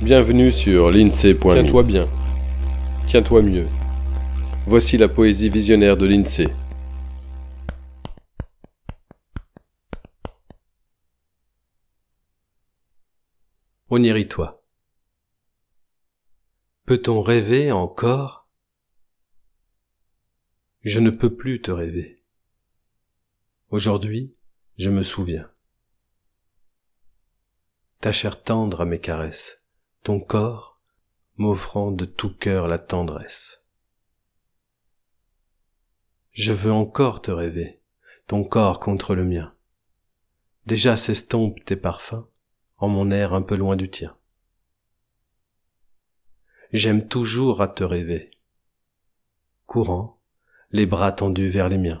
Bienvenue sur l'INSEE.me. Tiens-toi bien. Tiens-toi mieux. Voici la poésie visionnaire de l'INSEE. Oniri-toi. Peut-on rêver encore? Je ne peux plus te rêver. Aujourd'hui, je me souviens. Ta chair tendre à mes caresses, ton corps m'offrant de tout cœur la tendresse. Je veux encore te rêver, ton corps contre le mien. Déjà s'estompent tes parfums en mon air un peu loin du tien. J'aime toujours à te rêver, courant, les bras tendus vers les miens.